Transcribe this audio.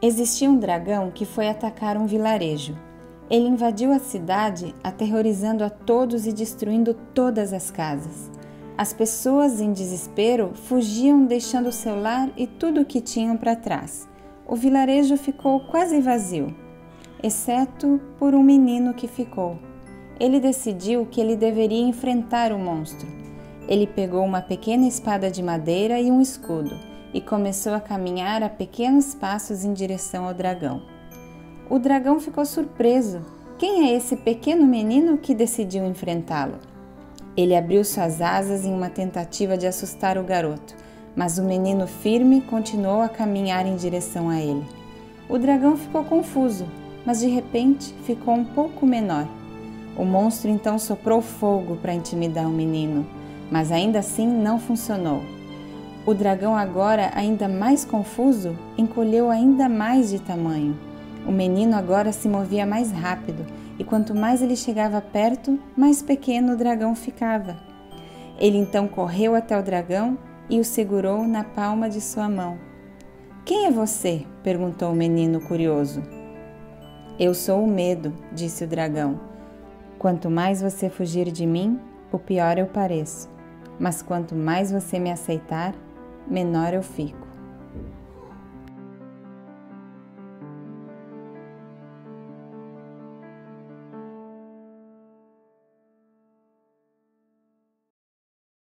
Existia um dragão que foi atacar um vilarejo. Ele invadiu a cidade, aterrorizando a todos e destruindo todas as casas. As pessoas em desespero fugiam, deixando seu lar e tudo o que tinham para trás. O vilarejo ficou quase vazio, exceto por um menino que ficou. Ele decidiu que ele deveria enfrentar o monstro. Ele pegou uma pequena espada de madeira e um escudo e começou a caminhar a pequenos passos em direção ao dragão. O dragão ficou surpreso. Quem é esse pequeno menino que decidiu enfrentá-lo? Ele abriu suas asas em uma tentativa de assustar o garoto, mas o menino firme continuou a caminhar em direção a ele. O dragão ficou confuso, mas de repente ficou um pouco menor. O monstro então soprou fogo para intimidar o menino, mas ainda assim não funcionou. O dragão, agora ainda mais confuso, encolheu ainda mais de tamanho. O menino agora se movia mais rápido, e quanto mais ele chegava perto, mais pequeno o dragão ficava. Ele então correu até o dragão e o segurou na palma de sua mão. Quem é você? perguntou o menino curioso. Eu sou o medo, disse o dragão. Quanto mais você fugir de mim, o pior eu pareço. Mas quanto mais você me aceitar, menor eu fico.